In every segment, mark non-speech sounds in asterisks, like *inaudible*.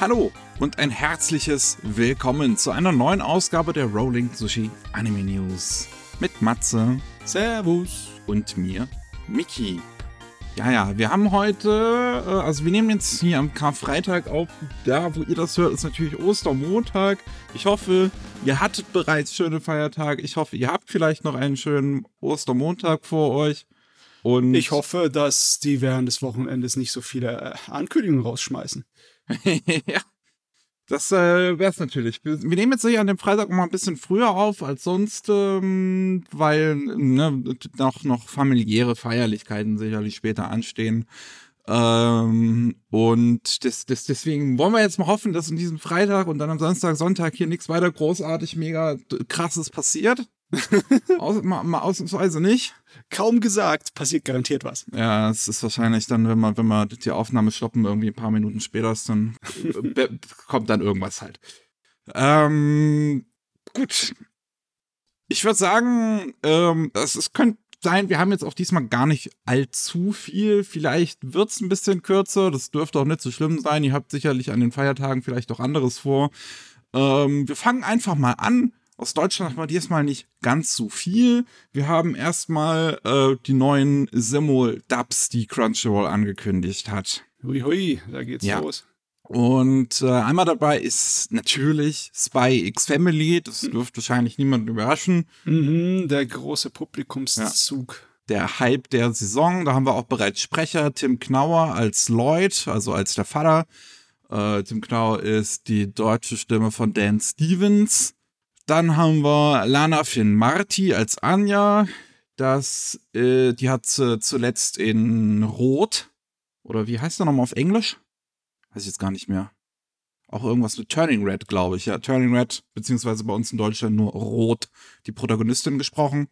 Hallo und ein herzliches Willkommen zu einer neuen Ausgabe der Rolling Sushi Anime News mit Matze Servus. und mir, Miki. Ja, ja, wir haben heute, äh, also wir nehmen jetzt hier am Karfreitag auf. Da, wo ihr das hört, ist natürlich Ostermontag. Ich hoffe, ihr hattet bereits schöne Feiertage. Ich hoffe, ihr habt vielleicht noch einen schönen Ostermontag vor euch. Und Ich hoffe, dass die während des Wochenendes nicht so viele äh, Ankündigungen rausschmeißen. *laughs* ja. Das äh, wäre es natürlich. Wir, wir nehmen jetzt hier an dem Freitag mal ein bisschen früher auf als sonst, ähm, weil ne, noch, noch familiäre Feierlichkeiten sicherlich später anstehen. Ähm, und das, das, deswegen wollen wir jetzt mal hoffen, dass in diesem Freitag und dann am Samstag, Sonntag hier nichts weiter großartig, mega krasses passiert. *laughs* Aus, mal, mal ausnahmsweise nicht. Kaum gesagt, passiert garantiert was. Ja, es ist wahrscheinlich dann, wenn wir, wenn wir die Aufnahme stoppen, irgendwie ein paar Minuten später ist, dann äh, kommt dann irgendwas halt. Ähm, gut. Ich würde sagen, ähm, es, es könnte sein, wir haben jetzt auch diesmal gar nicht allzu viel. Vielleicht wird's ein bisschen kürzer. Das dürfte auch nicht so schlimm sein. Ihr habt sicherlich an den Feiertagen vielleicht auch anderes vor. Ähm, wir fangen einfach mal an. Aus Deutschland haben wir diesmal nicht ganz so viel. Wir haben erstmal äh, die neuen Simul-Dubs, die Crunchyroll angekündigt hat. Hui, hui, da geht's Ja. los. Und äh, einmal dabei ist natürlich Spy X Family. Das dürfte wahrscheinlich niemanden überraschen. Mhm, der große Publikumszug. Der Hype der Saison. Da haben wir auch bereits Sprecher. Tim Knauer als Lloyd, also als der Vater. Äh, Tim Knauer ist die deutsche Stimme von Dan Stevens. Dann haben wir Lana Finn Marti als Anja. Das, äh, die hat äh, zuletzt in Rot. Oder wie heißt er nochmal auf Englisch? Weiß ich jetzt gar nicht mehr. Auch irgendwas mit Turning Red, glaube ich. Ja, Turning Red, beziehungsweise bei uns in Deutschland nur Rot, die Protagonistin gesprochen.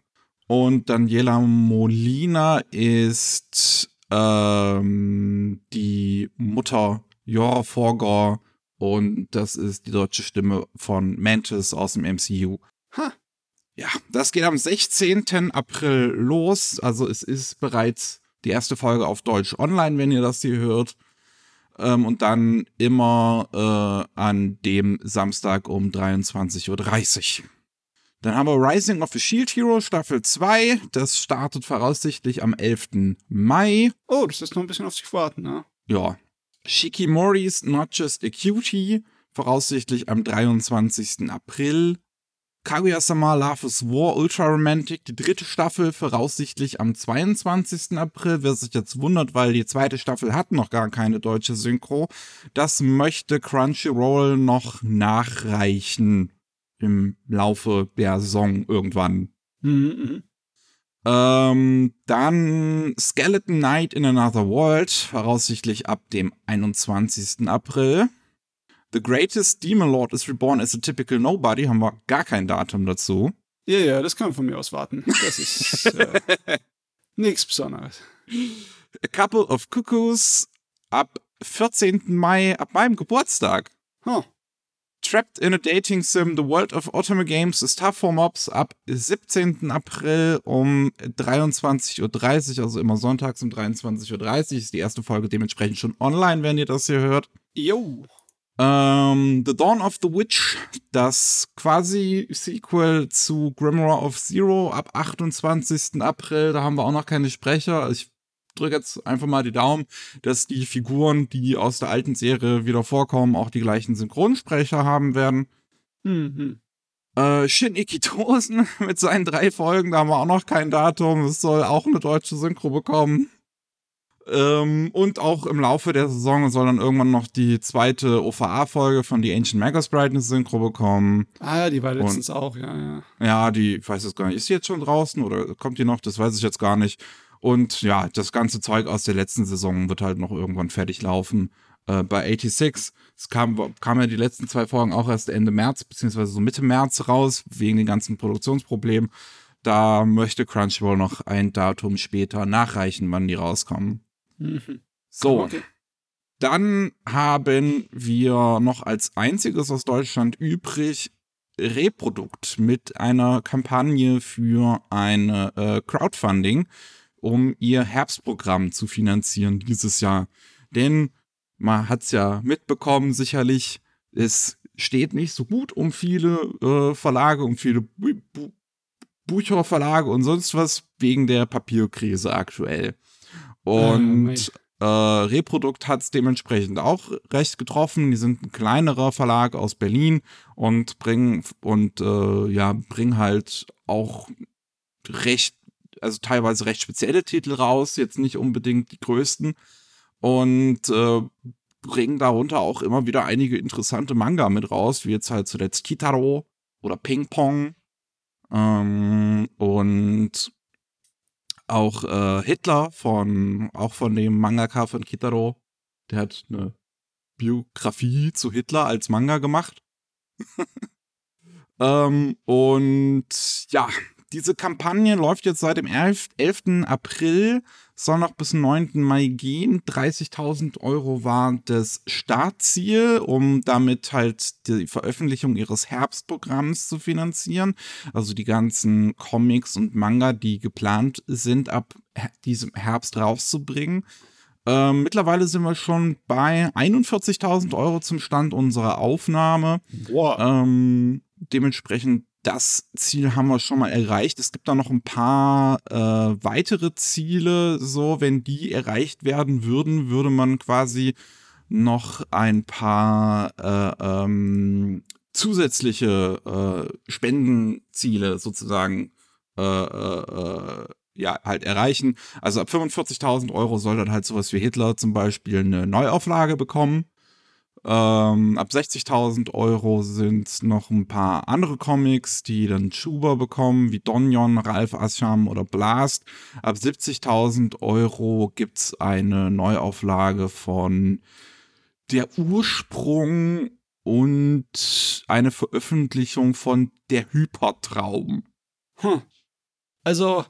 Und Daniela Molina ist ähm, die Mutter Jora Forgor und das ist die deutsche Stimme von Mantis aus dem MCU. Ha. Ja, das geht am 16. April los. Also es ist bereits die erste Folge auf Deutsch online, wenn ihr das hier hört. Ähm, und dann immer äh, an dem Samstag um 23.30 Uhr. Dann haben wir Rising of the Shield Hero Staffel 2. Das startet voraussichtlich am 11. Mai. Oh, das ist noch ein bisschen auf sich warten, ne? Ja. Shikimori's Not Just a Cutie. Voraussichtlich am 23. April. Kaguya-sama Love is War Ultra Romantic, die dritte Staffel, voraussichtlich am 22. April. Wer sich jetzt wundert, weil die zweite Staffel hat noch gar keine deutsche Synchro. Das möchte Crunchyroll noch nachreichen im Laufe der Saison irgendwann. Mhm, mhm. Ähm, dann Skeleton Knight in Another World, voraussichtlich ab dem 21. April. The Greatest Demon Lord is Reborn as a Typical Nobody, haben wir gar kein Datum dazu. Ja, ja, das kann man von mir aus warten. Das ist äh, *laughs* nichts Besonderes. A Couple of Cuckoos ab 14. Mai, ab meinem Geburtstag. Huh. Trapped in a Dating Sim, The World of Otome Games is Tough for Mobs ab 17. April um 23.30 Uhr, also immer sonntags um 23.30 Uhr. Ist die erste Folge dementsprechend schon online, wenn ihr das hier hört. Jo. Ähm, the Dawn of the Witch, das quasi Sequel zu Grimoire of Zero ab 28. April. Da haben wir auch noch keine Sprecher. Ich drücke jetzt einfach mal die Daumen, dass die Figuren, die aus der alten Serie wieder vorkommen, auch die gleichen Synchronsprecher haben werden. Mhm. Äh, Shin Ikitosen *laughs* mit seinen drei Folgen, da haben wir auch noch kein Datum. Es soll auch eine deutsche Synchro bekommen. Ähm, und auch im Laufe der Saison soll dann irgendwann noch die zweite OVA-Folge von The Ancient Magus Brightness Synchro bekommen. Ah, die war letztens auch, ja, ja. Ja, die, ich weiß es gar nicht, ist die jetzt schon draußen oder kommt die noch? Das weiß ich jetzt gar nicht. Und ja, das ganze Zeug aus der letzten Saison wird halt noch irgendwann fertig laufen. Äh, bei 86, es kam, kam ja die letzten zwei Folgen auch erst Ende März, beziehungsweise so Mitte März raus, wegen den ganzen Produktionsproblemen. Da möchte Crunchyroll noch ein Datum später nachreichen, wann die rauskommen. Mhm. So, Okay. dann haben wir noch als einziges aus Deutschland übrig Reprodukt mit einer Kampagne für eine äh, Crowdfunding, um ihr Herbstprogramm zu finanzieren dieses Jahr. Denn man hat es ja mitbekommen, sicherlich, es steht nicht so gut um viele äh, Verlage, um viele Bu Bu Bücherverlage und sonst was wegen der Papierkrise aktuell. Und äh, Reprodukt hat es dementsprechend auch recht getroffen. Die sind ein kleinerer Verlag aus Berlin und bringen und äh, ja, bringen halt auch recht, also teilweise recht spezielle Titel raus, jetzt nicht unbedingt die größten. Und äh, bringen darunter auch immer wieder einige interessante Manga mit raus, wie jetzt halt zuletzt Kitaro oder Ping Pong. Ähm, und auch äh, Hitler von, auch von dem Mangaka von Kitaro, der hat eine Biografie zu Hitler als Manga gemacht. *laughs* ähm, und ja, diese Kampagne läuft jetzt seit dem 11. 11. April, soll noch bis 9. Mai gehen. 30.000 Euro war das Startziel, um damit halt die Veröffentlichung ihres Herbstprogramms zu finanzieren. Also die ganzen Comics und Manga, die geplant sind, ab diesem Herbst rauszubringen. Ähm, mittlerweile sind wir schon bei 41.000 Euro zum Stand unserer Aufnahme. Wow. Ähm, dementsprechend das Ziel haben wir schon mal erreicht. Es gibt da noch ein paar äh, weitere Ziele. So, wenn die erreicht werden würden, würde man quasi noch ein paar äh, ähm, zusätzliche äh, Spendenziele sozusagen äh, äh, ja, halt erreichen. Also ab 45.000 Euro soll dann halt sowas wie Hitler zum Beispiel eine Neuauflage bekommen. Ähm, ab 60.000 Euro sind noch ein paar andere Comics, die dann Schuber bekommen, wie Donjon, Ralf Ascham oder Blast. Ab 70.000 Euro gibt es eine Neuauflage von Der Ursprung und eine Veröffentlichung von Der Hypertraum. Hm. Also,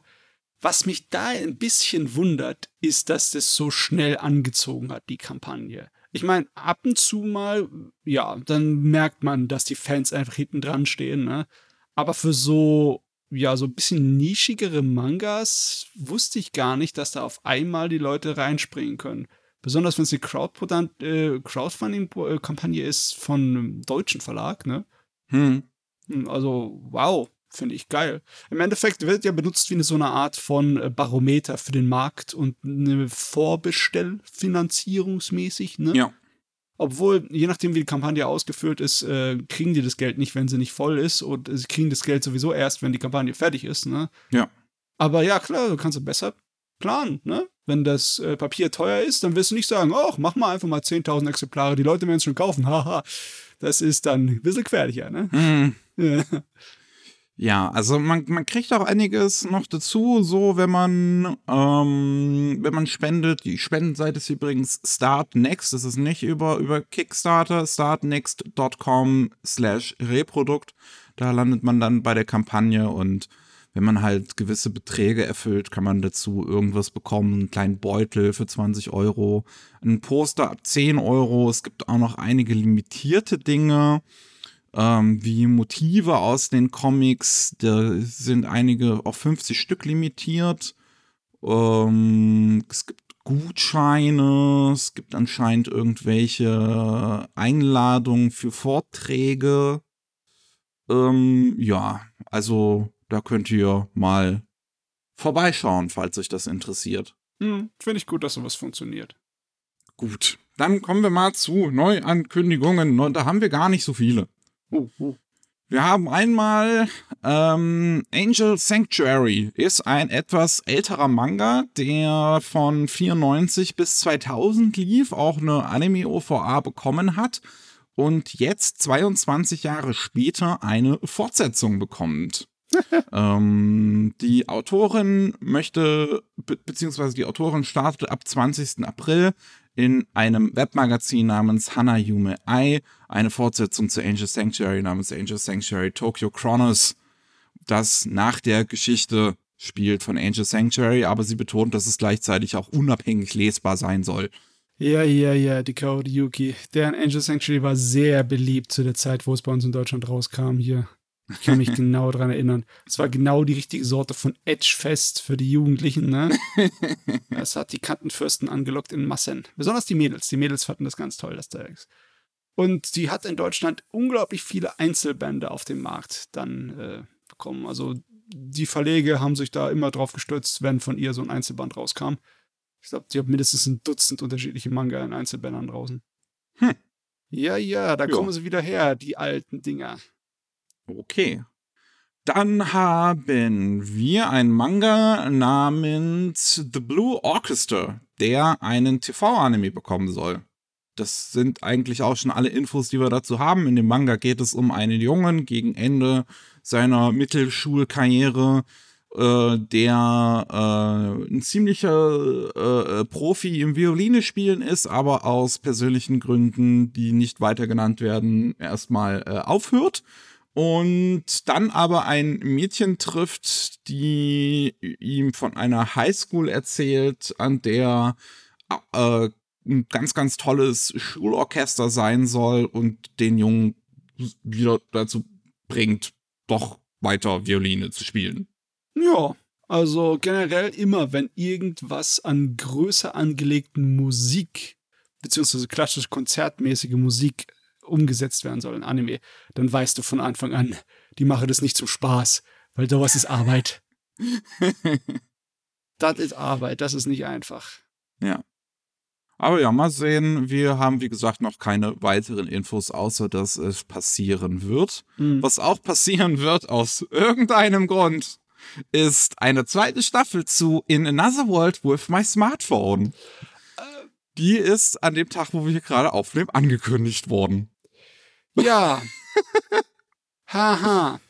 was mich da ein bisschen wundert, ist, dass das so schnell angezogen hat, die Kampagne. Ich meine, ab und zu mal, ja, dann merkt man, dass die Fans einfach hinten dran stehen, ne? Aber für so, ja, so ein bisschen nischigere Mangas wusste ich gar nicht, dass da auf einmal die Leute reinspringen können. Besonders wenn es eine Crowdfunding-Kampagne ist von einem deutschen Verlag, ne? Hm. hm also, wow. Finde ich geil. Im Endeffekt wird ja benutzt wie eine, so eine Art von äh, Barometer für den Markt und eine Vorbestellfinanzierungsmäßig, ne? Ja. Obwohl, je nachdem, wie die Kampagne ausgeführt ist, äh, kriegen die das Geld nicht, wenn sie nicht voll ist. Und sie kriegen das Geld sowieso erst, wenn die Kampagne fertig ist, ne? Ja. Aber ja, klar, du kannst besser planen, ne? Wenn das äh, Papier teuer ist, dann wirst du nicht sagen, ach, mach mal einfach mal 10.000 Exemplare, die Leute werden es schon kaufen, *laughs* haha. das ist dann ein bisschen gefährlicher, ne? Mhm. *laughs* Ja. Ja, also man, man kriegt auch einiges noch dazu, so wenn man ähm, wenn man spendet. Die Spendenseite ist übrigens Start Next. Das ist nicht über über Kickstarter. Startnext.com slash Reprodukt. Da landet man dann bei der Kampagne und wenn man halt gewisse Beträge erfüllt, kann man dazu irgendwas bekommen. Einen kleinen Beutel für 20 Euro, ein Poster ab 10 Euro. Es gibt auch noch einige limitierte Dinge ähm, wie Motive aus den Comics. Da sind einige auf 50 Stück limitiert. Ähm, es gibt Gutscheine, es gibt anscheinend irgendwelche Einladungen für Vorträge. Ähm, ja, also da könnt ihr mal vorbeischauen, falls euch das interessiert. Hm, Finde ich gut, dass sowas funktioniert. Gut, dann kommen wir mal zu Neuankündigungen. Da haben wir gar nicht so viele. Wir haben einmal ähm, Angel Sanctuary ist ein etwas älterer Manga, der von 94 bis 2000 lief, auch eine Anime-OVA bekommen hat und jetzt 22 Jahre später eine Fortsetzung bekommt. *laughs* ähm, die Autorin möchte, be beziehungsweise die Autorin startet ab 20. April in einem Webmagazin namens Hanayume Ai eine Fortsetzung zu Angel Sanctuary namens Angel Sanctuary Tokyo Chronos, das nach der Geschichte spielt von Angel Sanctuary, aber sie betont, dass es gleichzeitig auch unabhängig lesbar sein soll. Ja, ja, ja, die Kaori Yuki. Deren Angel Sanctuary war sehr beliebt zu der Zeit, wo es bei uns in Deutschland rauskam hier. Ich kann mich genau daran erinnern. Es war genau die richtige Sorte von Edge-Fest für die Jugendlichen, ne? *laughs* Es hat die Kantenfürsten angelockt in Massen. Besonders die Mädels. Die Mädels fanden das ganz toll, das Text. Und sie hat in Deutschland unglaublich viele Einzelbände auf dem Markt dann äh, bekommen. Also die Verlege haben sich da immer drauf gestürzt, wenn von ihr so ein Einzelband rauskam. Ich glaube, die hat mindestens ein Dutzend unterschiedliche Manga in Einzelbändern draußen. Hm. Ja, ja, da Ja. kommen sie wieder her, die alten Dinger. Okay. Dann haben wir einen Manga namens The Blue Orchestra, der einen TV-Anime bekommen soll. Das sind eigentlich auch schon alle Infos, die wir dazu haben. In dem Manga geht es um einen Jungen gegen Ende seiner Mittelschulkarriere, äh, der äh, ein ziemlicher äh, äh, Profi im Violine spielen ist, aber aus persönlichen Gründen, die nicht weiter genannt werden, erstmal äh, aufhört und dann aber ein Mädchen trifft, die ihm von einer Highschool erzählt, an der äh, ein ganz, ganz tolles Schulorchester sein soll und den Jungen wieder dazu bringt, doch weiter Violine zu spielen. Ja, also generell immer, wenn irgendwas an größer angelegten Musik, beziehungsweise klassisch konzertmäßige Musik umgesetzt werden soll in Anime, dann weißt du von Anfang an, die machen das nicht zum Spaß, weil sowas ist Arbeit. *laughs* Das ist Arbeit, das ist nicht einfach. Ja. Aber ja, mal sehen. Wir haben, wie gesagt, noch keine weiteren Infos, außer dass es passieren wird. Hm. Was auch passieren wird, aus irgendeinem Grund, ist eine zweite Staffel zu In Another World with My Smartphone. Die ist an dem Tag, wo wir hier gerade aufnehmen, angekündigt worden. Ja. *laughs* Haha.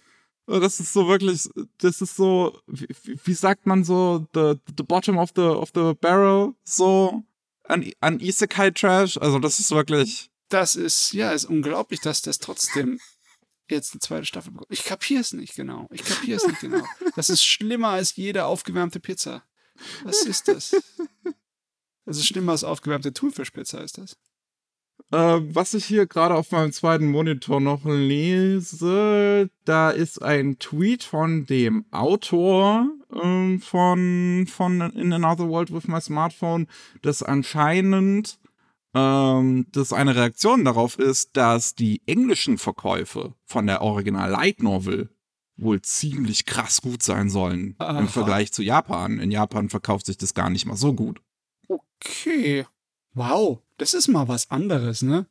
Und Das ist so wirklich, das ist so, wie, wie sagt man so, the, the bottom of the, of the barrel, so an, an Isekai Trash. Also das ist wirklich, Das ist, ja, ist unglaublich, dass das trotzdem jetzt eine zweite Staffel bekommt. Ich kapiere es nicht genau. Ich kapiere es nicht genau. Das ist schlimmer als jede aufgewärmte Pizza. Was ist das? Das ist schlimmer als aufgewärmte Thunfischpizza, ist das? Äh, was ich hier gerade auf meinem zweiten Monitor noch lese, da ist ein Tweet von dem Autor ähm, von, von In Another World with My Smartphone, das anscheinend ähm, das eine Reaktion darauf ist, dass die englischen Verkäufe von der Original Light Novel wohl ziemlich krass gut sein sollen Aha. im Vergleich zu Japan. In Japan verkauft sich das gar nicht mal so gut. Okay. Wow, das ist mal was anderes, ne?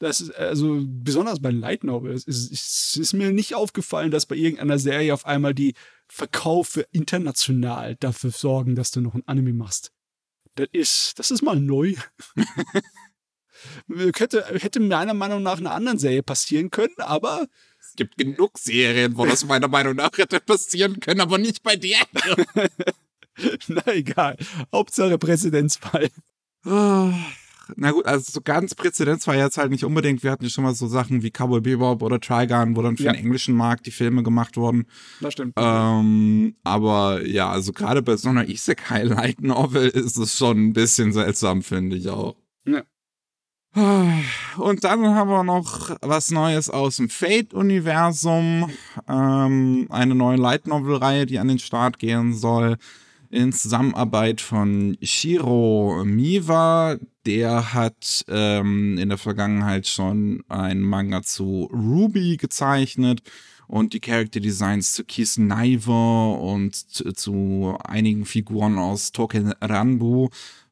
Das ist, also, besonders bei Light Novels, ist, ist, ist mir nicht aufgefallen, dass bei irgendeiner Serie auf einmal die Verkaufe international dafür sorgen, dass du noch ein Anime machst. Das ist, das ist mal neu. *laughs* hätte, hätte meiner Meinung nach einer anderen Serie passieren können, aber Es gibt genug Serien, wo das meiner Meinung nach hätte passieren können, aber nicht bei dir. *laughs* na egal. Hauptsache Präzedenzfall. Ah, Na gut, also so ganz Präzedenz war jetzt halt nicht unbedingt. Wir hatten ja schon mal so Sachen wie Cowboy Bebop oder Trigun, wo dann für Ja. den englischen Markt die Filme gemacht wurden. Das stimmt. Ähm, aber ja, also gerade bei so einer Isekai Light Novel ist es schon ein bisschen seltsam, finde ich auch. Ja. Ah, Und dann haben wir noch was Neues aus dem Fate-Universum. Ähm, eine neue Light Novel-Reihe, die an den Start gehen soll. In Zusammenarbeit von Shiro Miwa. Der hat ähm, in der Vergangenheit schon einen Manga zu Ruby gezeichnet und die Character Designs zu Kiss Naiver und zu, zu einigen Figuren aus Token Ranbu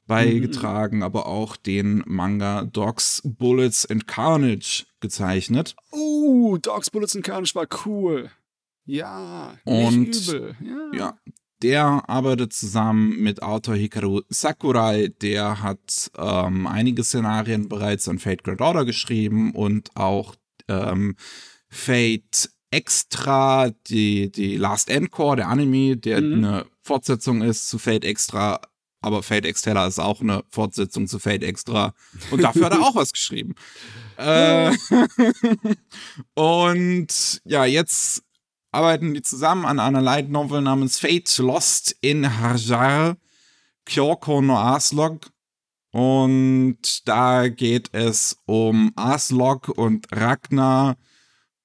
beigetragen, aber auch den Manga Dogs, Bullets and Carnage gezeichnet. Uh, Dogs, Bullets and Carnage war cool. Ja, Und- nicht übel. Ja. Ja. Der arbeitet zusammen mit Autor Hikaru Sakurai. Der hat ähm, einige Szenarien bereits an Fate Grand Order geschrieben und auch ähm, Fate Extra, die, die Last Encore, der Anime, der Mhm. eine Fortsetzung ist zu Fate Extra. Aber Fate Extella ist auch eine Fortsetzung zu Fate Extra. Und dafür hat er auch *laughs* was geschrieben. Äh, *laughs* und ja, jetzt arbeiten die zusammen an einer Light Novel namens Fate Lost in Hajar Kyoko no Aslog. Und da geht es um Aslog und Ragnar,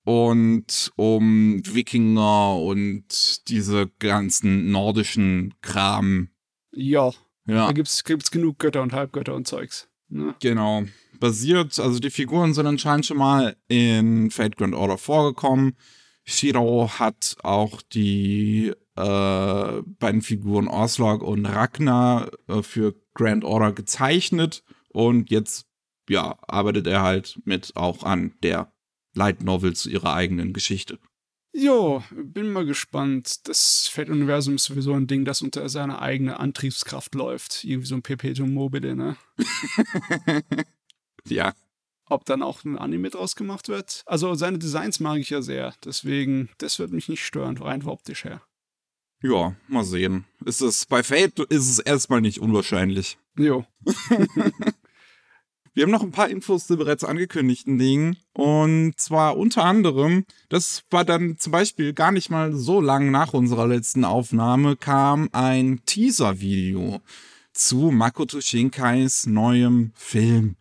und um Wikinger und diese ganzen nordischen Kram. Ja, Ja, da gibt's, gibt's genug Götter und Halbgötter und Zeugs. Ne? genau. Basiert, also die Figuren sind anscheinend schon mal in Fate Grand Order vorgekommen. Shiro hat auch die äh, beiden Figuren Orslog und Ragnar äh, für Grand Order gezeichnet und jetzt ja arbeitet er halt mit auch an der Light Novel zu ihrer eigenen Geschichte. Jo, bin mal gespannt. Das Fate-Universum ist sowieso ein Ding, das unter seiner eigenen Antriebskraft läuft. Irgendwie so ein Perpetuum mobile, ne? *laughs* Ja, Ob dann auch ein Anime draus gemacht wird? Also seine Designs mag ich ja sehr. Deswegen, das wird mich nicht stören, rein optisch her. ja, mal sehen. Ist es bei Fate ist es erstmal nicht unwahrscheinlich. Jo. *laughs* *laughs* Wir haben noch ein paar Infos zu bereits angekündigten Dingen. Und zwar unter anderem, das war dann zum Beispiel gar nicht mal so lang nach unserer letzten Aufnahme, kam ein Teaser-Video zu Makoto Shinkais neuem Film.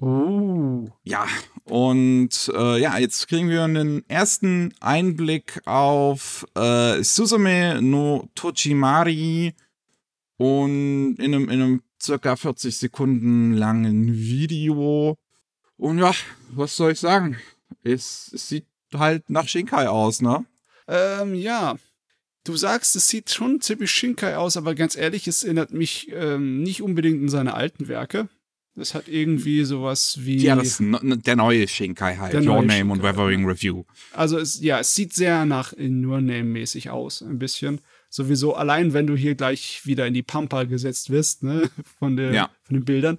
Oh. Ja, und äh, ja, jetzt kriegen wir einen ersten Einblick auf äh, Suzume no Tochimari und in einem, in einem circa 40 Sekunden langen Video. Und ja, was soll ich sagen? Es, es sieht halt nach Shinkai aus, ne? Ähm, ja. Du sagst, es sieht schon ziemlich Shinkai aus, aber ganz ehrlich, es erinnert mich ähm, nicht unbedingt an seine alten Werke. Das hat irgendwie sowas wie. Ja, das der neue Shinkai halt. Your Name und Shinkai, Weathering Review. Also es, ja, es sieht sehr nach Nur Name-mäßig aus, ein bisschen. Sowieso, allein wenn du hier gleich wieder in die Pampa gesetzt wirst, ne, *laughs* von, der, Ja. von den Bildern.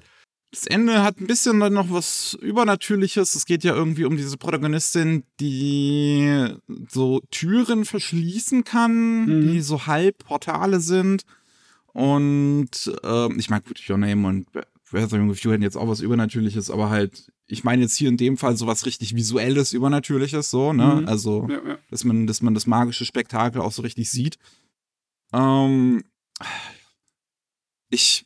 Das Ende hat ein bisschen noch was Übernatürliches. Es geht ja irgendwie um diese Protagonistin, die so Türen verschließen kann, Mhm. die so Halbportale sind. Und ähm, ich meine, gut, Your Name und Weathering with You hätten jetzt auch was Übernatürliches, aber halt, ich meine jetzt hier in dem Fall so was richtig Visuelles, Übernatürliches, so, ne? Mhm. Also, Ja, ja. dass man, dass man das magische Spektakel auch so richtig sieht. Ähm, ich,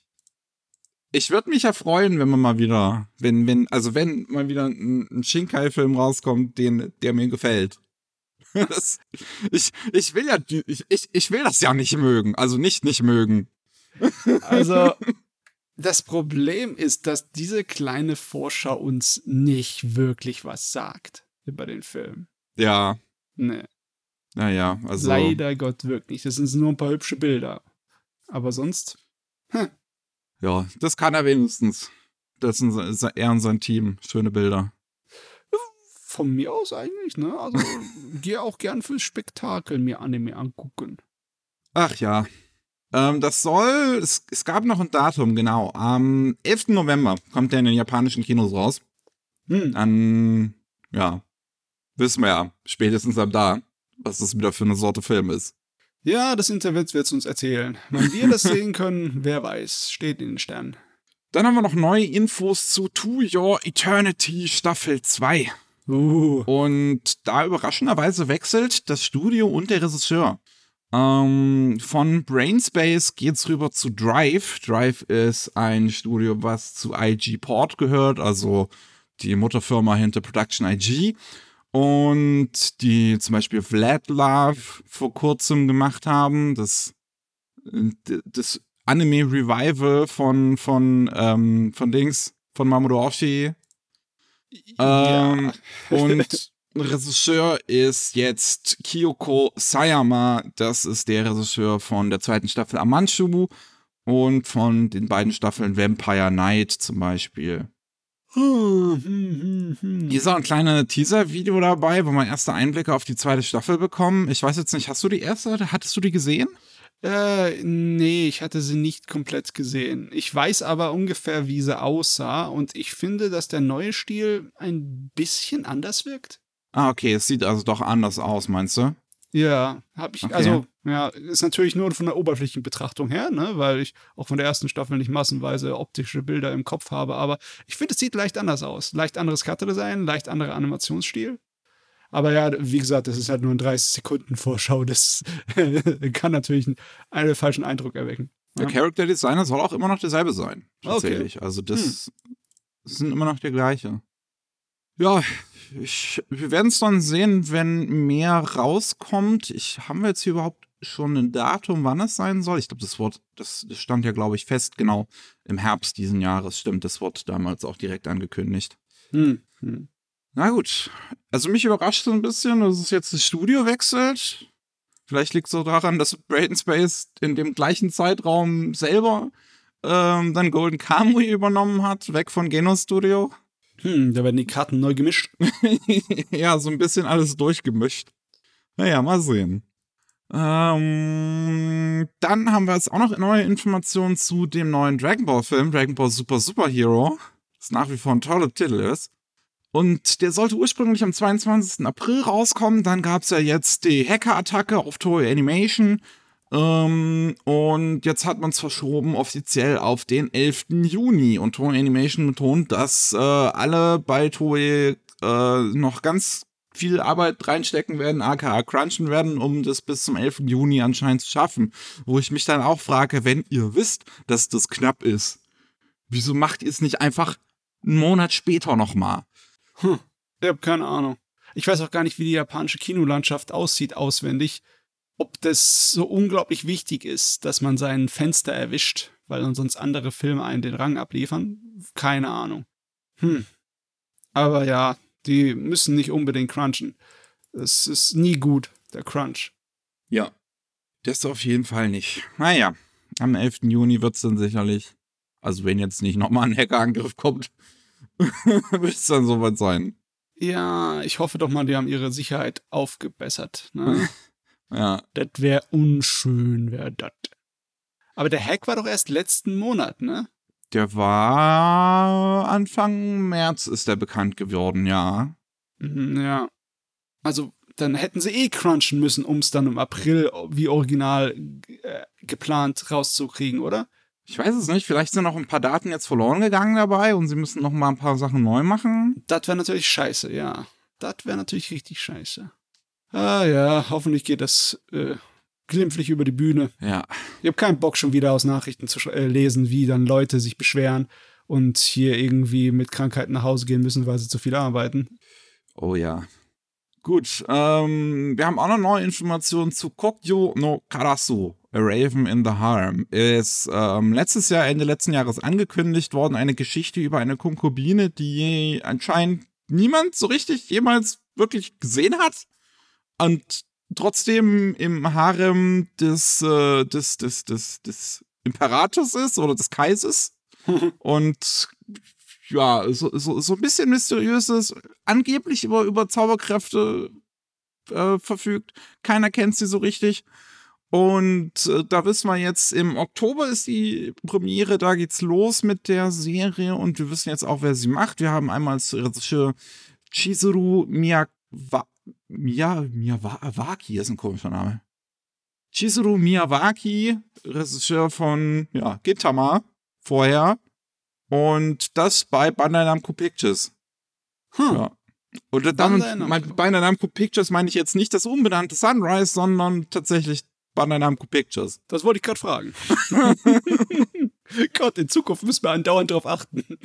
ich würde mich ja freuen, wenn man mal wieder, wenn, wenn, also wenn mal wieder ein, ein Shinkai-Film rauskommt, den, der mir gefällt. *laughs* Das, ich, ich will ja, ich, ich, ich will das ja nicht mögen, also nicht nicht mögen. Also, *laughs* das Problem ist, dass diese kleine Vorschau uns nicht wirklich was sagt über den Film. Ja, Ne, naja, also. leider Gott wirklich. Das sind nur ein paar hübsche Bilder. Aber sonst, Ja, das kann er wenigstens. Das sind er und sein Team. Schöne Bilder. von mir aus eigentlich, ne? Also, *laughs* gehe auch gern fürs Spektakel mir Anime angucken. Ach ja. Ähm, das soll, es, es gab noch ein Datum, genau. Am 11. November kommt der in den japanischen Kinos raus. Hm. Dann, ja, wissen wir ja spätestens ab da, was das wieder für eine Sorte Film ist. Ja, das Internet wird es uns erzählen. Wann wir das sehen können, *laughs* wer weiß. Steht in den Sternen. Dann haben wir noch neue Infos zu To Your Eternity Staffel 2. Uh. Und da überraschenderweise wechselt das Studio und der Regisseur. Ähm, von Brainspace geht's rüber zu Drive. Drive ist ein Studio, was zu IG Port gehört, also die Mutterfirma hinter Production IG. Und die zum Beispiel Vlad Love vor kurzem gemacht haben. Das, das Anime Revival von, von, ähm, von Dings, von Mamoru Oshii. Ähm, und *laughs* Regisseur ist jetzt Kyoko Sayama. Das ist der Regisseur von der zweiten Staffel Amanchu und von den beiden Staffeln Vampire Night zum Beispiel. Hm, hm, hm. Hier ist auch ein kleines Teaser-Video dabei, wo wir erste Einblicke auf die zweite Staffel bekommen. Ich weiß jetzt nicht, hast du die erste, hattest du die gesehen? Äh, nee, ich hatte sie nicht komplett gesehen. Ich weiß aber ungefähr, wie sie aussah und ich finde, dass der neue Stil ein bisschen anders wirkt. Ah, okay, es sieht also doch anders aus, meinst du? Ja, habe ich, Okay. also, ja, ist natürlich nur von der oberflächlichen Betrachtung her, ne, weil ich auch von der ersten Staffel nicht massenweise optische Bilder im Kopf habe, aber ich finde, es sieht leicht anders aus. Leicht anderes Cutter-Design, leicht anderer Animationsstil. Aber ja, wie gesagt, das ist halt nur ein 30-Sekunden-Vorschau. Das *laughs* kann natürlich einen falschen Eindruck erwecken. Der Ja. Character Designer soll auch immer noch derselbe sein. Tatsächlich. Also das, das sind immer noch der gleiche. Ja, ich, wir werden es dann sehen, wenn mehr rauskommt. Ich, haben wir jetzt hier überhaupt schon ein Datum, wann es sein soll? Ich glaube, das Wort, das, das stand ja, glaube ich, fest, genau, im Herbst diesen Jahres. Stimmt, das wurde damals auch direkt angekündigt. Hm. Hm. Na gut. Also mich überrascht so ein bisschen, dass es jetzt das Studio wechselt. Vielleicht liegt es so daran, dass Brayton Space in dem gleichen Zeitraum selber ähm, dann Golden Kamuy übernommen hat, weg von Geno Studio. Hm, da werden die Karten neu gemischt. *laughs* ja, so ein bisschen alles durchgemischt. Naja, mal sehen. Ähm, dann haben wir jetzt auch noch neue Informationen zu dem neuen Dragon Ball Film, Dragon Ball Super Super Hero. Das nach wie vor ein toller Titel ist. Und der sollte ursprünglich am 22. April rauskommen. Dann gab es ja jetzt die Hacker-Attacke auf Toei Animation. Ähm, und jetzt hat man es verschoben offiziell auf den 11. Juni. Und Toei Animation betont, dass äh, alle bei Toei äh, noch ganz viel Arbeit reinstecken werden, aka crunchen werden, um das bis zum 11. Juni anscheinend zu schaffen. Wo ich mich dann auch frage, wenn ihr wisst, dass das knapp ist, wieso macht ihr es nicht einfach einen Monat später nochmal? Hm, ich habe keine Ahnung. Ich weiß auch gar nicht, wie die japanische Kinolandschaft aussieht auswendig. Ob das so unglaublich wichtig ist, dass man sein Fenster erwischt, weil dann sonst andere Filme einen den Rang abliefern. Keine Ahnung. Hm. Aber ja, die müssen nicht unbedingt crunchen. Es ist nie gut, der Crunch. Ja. Das auf jeden Fall nicht. Naja, am 11. Juni wird es dann sicherlich, also wenn jetzt nicht nochmal ein Hackerangriff kommt, *laughs* wird es dann soweit sein. Ja, ich hoffe doch mal, die haben ihre Sicherheit aufgebessert. Ne? *laughs* ja. Das wäre unschön, wäre das. Aber der Hack war doch erst letzten Monat, ne? Der war Anfang März ist der bekannt geworden, ja. Mhm, ja. Also, dann hätten sie eh crunchen müssen, um es dann im April wie original äh, geplant rauszukriegen, oder? Ich weiß es nicht, vielleicht sind noch ein paar Daten jetzt verloren gegangen dabei und sie müssen noch mal ein paar Sachen neu machen. Das wäre natürlich scheiße, ja. Das wäre natürlich richtig scheiße. Ah ja, hoffentlich geht das äh, glimpflich über die Bühne. Ja. Ich habe keinen Bock schon wieder aus Nachrichten zu äh, lesen, wie dann Leute sich beschweren und hier irgendwie mit Krankheiten nach Hause gehen müssen, weil sie zu viel arbeiten. Oh ja. Gut, ähm, wir haben auch noch neue Informationen zu Kokyo no Karasu, A Raven in the Harem. Ist ähm, letztes Jahr, Ende letzten Jahres angekündigt worden, eine Geschichte über eine Konkubine, die anscheinend niemand so richtig jemals wirklich gesehen hat. Und trotzdem im Harem des, äh, des, des, des, des Imperators ist oder des Kaisers. *laughs* Und ja, so, so, so ein bisschen mysteriöses, angeblich über, über Zauberkräfte äh, verfügt. Keiner kennt sie so richtig. Und äh, da wissen wir jetzt, im Oktober ist die Premiere, da geht's los mit der Serie und wir wissen jetzt auch, wer sie macht. Wir haben einmal als Regisseur Chizuru Miyawa Miya Miyawaki ist ein komischer Name. Chizuru Miyawaki, Regisseur von ja, Gintama vorher. Und das bei Bandai Namco Pictures. Hm. Ja. Namco. mein, Bandai Namco Pictures meine ich jetzt nicht das unbenannte Sunrise, sondern tatsächlich Bandai Namco Pictures. Das wollte ich gerade fragen. *laughs* Gott, in Zukunft müssen wir andauernd darauf achten. *laughs*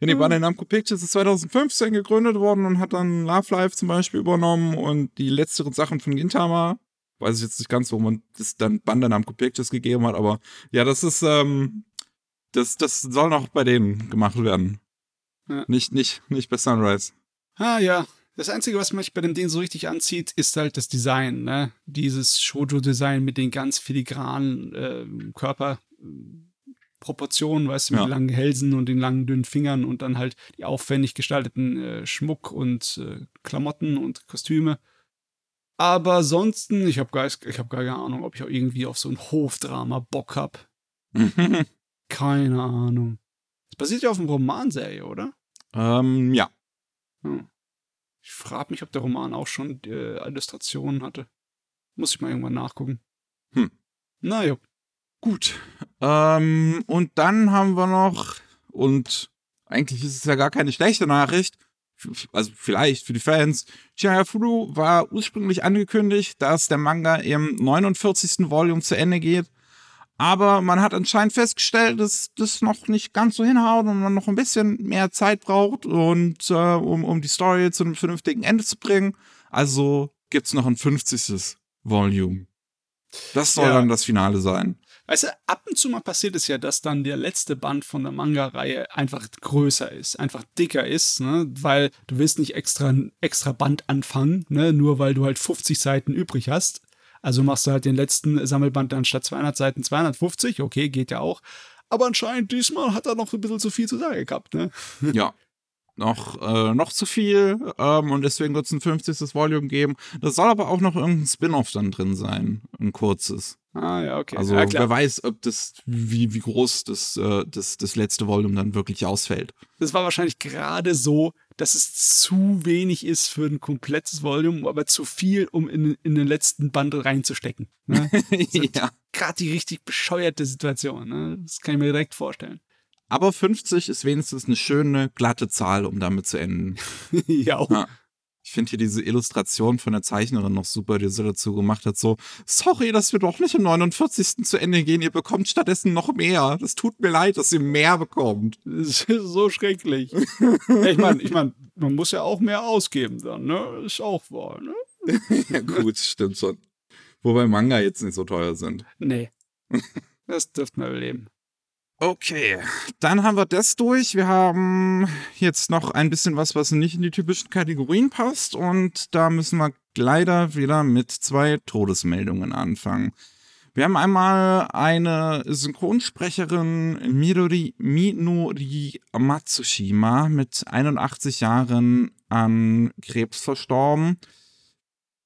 Ja, nee, Bandai Namco Pictures ist 2015 gegründet worden und hat dann Love Life zum Beispiel übernommen und die letzteren Sachen von Gintama. Weiß ich jetzt nicht ganz, wo man das dann Bandai Namco Pictures gegeben hat, aber ja, das ist, ähm, das, das soll noch bei denen gemacht werden. Ja. Nicht, nicht, nicht bei Sunrise. Ah ja, das Einzige, was mich bei dem Ding so richtig anzieht, ist halt das Design, ne? Dieses Shoujo-Design mit den ganz filigranen äh, Körperproportionen, weißt du, mit Ja. den langen Hälsen und den langen, dünnen Fingern und dann halt die aufwendig gestalteten äh, Schmuck und äh, Klamotten und Kostüme. Aber ansonsten, ich habe gar, ich hab gar keine Ahnung, ob ich auch irgendwie auf so ein Hofdrama Bock hab. *laughs* Keine Ahnung. Das basiert ja auf einer Romanserie, oder? ähm, ja. Hm. Ich frage mich, ob der Roman auch schon äh, Illustrationen hatte. Muss ich mal irgendwann nachgucken. Hm. Na ja. Gut. Ähm, und dann haben wir noch, und eigentlich ist es ja gar keine schlechte Nachricht, also vielleicht für die Fans, Chihayafuru war ursprünglich angekündigt, dass der Manga im 49. Volume zu Ende geht. Aber man hat anscheinend festgestellt, dass das noch nicht ganz so hinhaut und man noch ein bisschen mehr Zeit braucht und äh, um, um die Story zu einem vernünftigen Ende zu bringen. Also gibt's noch ein 50. Volume. Das soll Ja. dann das Finale sein. Weißt du, ab und zu mal passiert es ja, dass dann der letzte Band von der Manga-Reihe einfach größer ist, einfach dicker ist, ne? weil du willst nicht extra extra Band anfangen, ne? nur weil du halt 50 Seiten übrig hast. Also machst du halt den letzten Sammelband dann statt 200 Seiten 250, okay, geht ja auch. Aber anscheinend diesmal hat er noch ein bisschen zu viel zu sagen gehabt, ne? ja. Noch, äh, noch zu viel ähm, und deswegen wird es ein 50. Volume geben. Das soll aber auch noch irgendein Spin-off dann drin sein, ein kurzes. Ah, ja, okay. Also ja, wer weiß, ob das, wie, wie groß das, äh, das, das letzte Volume dann wirklich ausfällt. Das war wahrscheinlich gerade so, dass es zu wenig ist für ein komplettes Volume, aber zu viel, um in, in den letzten Band reinzustecken. Ne? *laughs* ja. Gerade die richtig bescheuerte Situation. Ne? Das kann ich mir direkt vorstellen. Aber 50 ist wenigstens eine schöne, glatte Zahl, um damit zu enden. *laughs* ja. Ja. Ich finde hier diese Illustration von der Zeichnerin noch super, die sie dazu gemacht hat. So, sorry, dass wir doch nicht im 49. zu Ende gehen. Ihr bekommt stattdessen noch mehr. Das tut mir leid, dass ihr mehr bekommt. Das ist *laughs* so schrecklich. *laughs* Ich meine, ich mein, man muss ja auch mehr ausgeben dann, ne? Ist auch wahr, ne? ja, gut, stimmt schon. Wobei Manga jetzt nicht so teuer sind. Nee. Das dürfte man überleben. Okay, dann haben wir das durch. Wir haben jetzt noch ein bisschen was, was nicht in die typischen Kategorien passt. Und da müssen wir leider wieder mit zwei Todesmeldungen anfangen. Wir haben einmal eine Synchronsprecherin Midori, Minori Matsushima mit 81 Jahren an Krebs verstorben.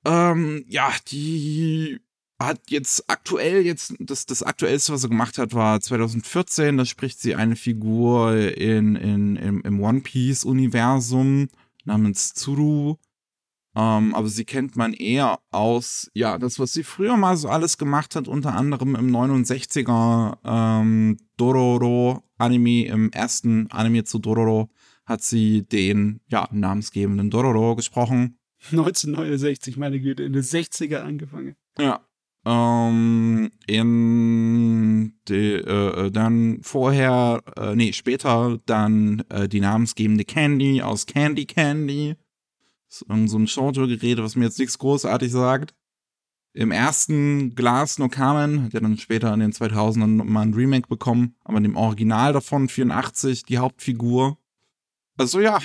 Ähm, ja, die hat jetzt aktuell jetzt das das aktuellste was sie gemacht hat war 2014 da spricht sie eine Figur in, in im, im One Piece Universum namens Tsuru ähm, aber sie kennt man eher aus ja das was sie früher mal so alles gemacht hat unter anderem im 69er ähm, Dororo Anime im ersten Anime zu Dororo hat sie den ja namensgebenden Dororo gesprochen 1969, meine Güte, in den 60er angefangen. Ja. Ähm, in die, äh, dann vorher, äh, nee, später dann äh, die namensgebende Candy aus Candy Candy. Irgend so ein Shoujo-Gerede, was mir jetzt nichts großartig sagt. Im ersten Glass No Kamen, der dann später in den 2000ern mal ein Remake bekommen, aber in dem Original davon, 84, die Hauptfigur. Also ja,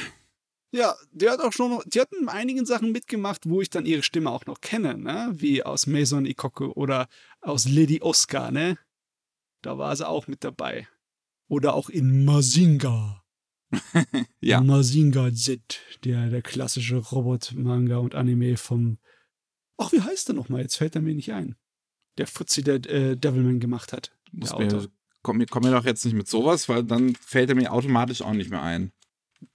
Ja, die hat auch schon, die hat in einigen Sachen mitgemacht, wo ich dann ihre Stimme auch noch kenne, ne? Wie aus Maison Ikoku oder aus Lady Oscar, ne? Da war sie auch mit dabei. Oder auch in Mazinga. *laughs* Ja. Mazinga Z, der, der klassische Robot-Manga und Anime vom. Ach, wie heißt der nochmal? Jetzt fällt er mir nicht ein. Der Fuzzi, der äh, Devilman gemacht hat. muss mir, komm, komm mir doch jetzt nicht mit sowas, weil dann fällt er mir automatisch auch nicht mehr ein.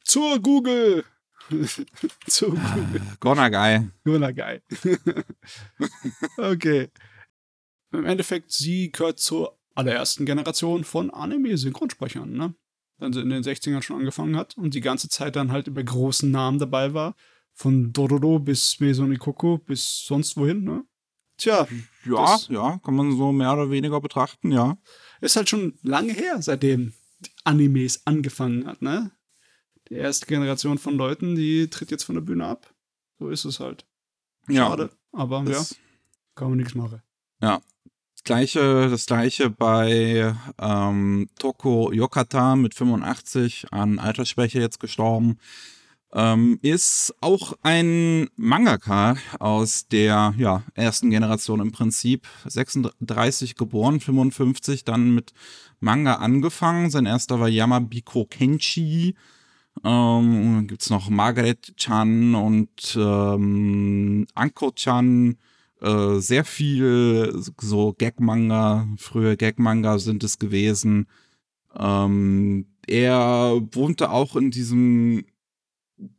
Zur Google! *laughs* Zur Google. Gonagai. Nur geil. *laughs* okay. Im Endeffekt, sie gehört zur allerersten Generation von Anime-Synchronsprechern, ne? Wenn sie in den 60ern schon angefangen hat und die ganze Zeit dann halt über großen Namen dabei war. Von Dororo bis Maison Ikoko bis sonst wohin, ne? Tja, Ja, ja, kann man so mehr oder weniger betrachten, ja. ist halt schon lange her, seitdem die Animes angefangen hat, ne? Die erste Generation von Leuten, die tritt jetzt von der Bühne ab. So ist es halt. Ja, Schade, aber ja, kann man nichts machen. gleiche, das gleiche bei ähm, Toko Yokata mit 85 an Altersschwäche jetzt gestorben. Ähm, ist auch ein Mangaka aus der ja, ersten Generation im Prinzip. 36 geboren, 55 dann mit Manga angefangen. Sein erster war Yamabiko Kenshi. Ähm, dann gibt's noch Margaret Chan und ähm, Anko Chan. Äh, sehr viel so Gag-Manga, frühe Gag-Manga sind es gewesen. Ähm, er wohnte auch in diesem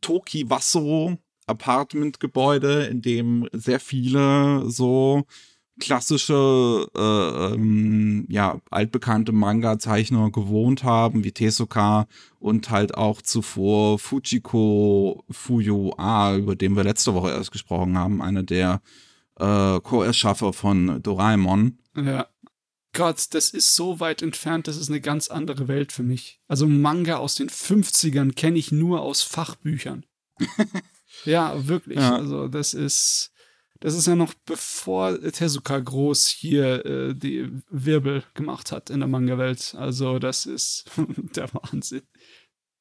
Toki-Wasso Apartment-Gebäude, in dem sehr viele so klassische, äh, ähm, ja, altbekannte Manga-Zeichner gewohnt haben, wie Tezuka und halt auch zuvor Fujiko Fuyu A, über den wir letzte Woche erst gesprochen haben, einer der äh, Co-Erschaffer von Doraemon. Ja. Gott, das ist so weit entfernt, das ist eine ganz andere Welt für mich. Also Manga aus den 50ern kenne ich nur aus Fachbüchern. *laughs* ja, wirklich. Ja. Also das ist, das ist ja noch bevor Tezuka groß hier äh, die Wirbel gemacht hat in der Manga-Welt. Also das ist *laughs* der Wahnsinn.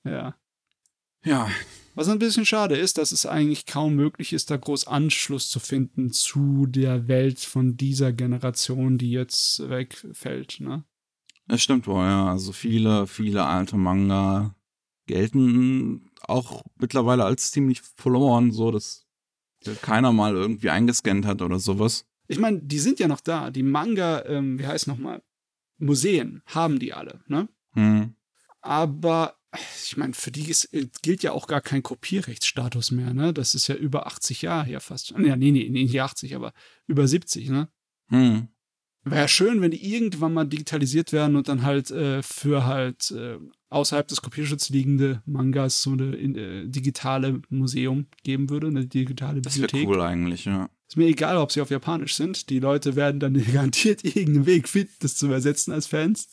Ja. Ja, Was ein bisschen schade ist, dass es eigentlich kaum möglich ist, da groß Anschluss zu finden zu der Welt von dieser Generation, die jetzt wegfällt. Ne? das stimmt wohl, ja. Also viele, viele alte Manga gelten auch mittlerweile als ziemlich verloren, so dass keiner mal irgendwie eingescannt hat oder sowas. Ich meine, die sind ja noch da. Die Manga, ähm, wie heißt nochmal, Museen haben die alle. Ne? Hm. Aber ich meine, für die ist, äh, gilt ja auch gar kein Kopierrechtsstatus mehr. Ne? Das ist ja über 80 Jahre her fast. Ja, nee, nee, nicht 80, aber über 70. Ne? Hm. Wäre schön, wenn die irgendwann mal digitalisiert werden und dann halt äh, für halt äh, außerhalb des Kopierschutzes liegende Mangas so eine in, äh, digitale Museum geben würde, eine digitale Das wäre Bibliothek. cool eigentlich, ja. Ist mir egal, ob sie auf Japanisch sind. Die Leute werden dann *laughs* garantiert irgendeinen Weg finden, das zu übersetzen als Fans.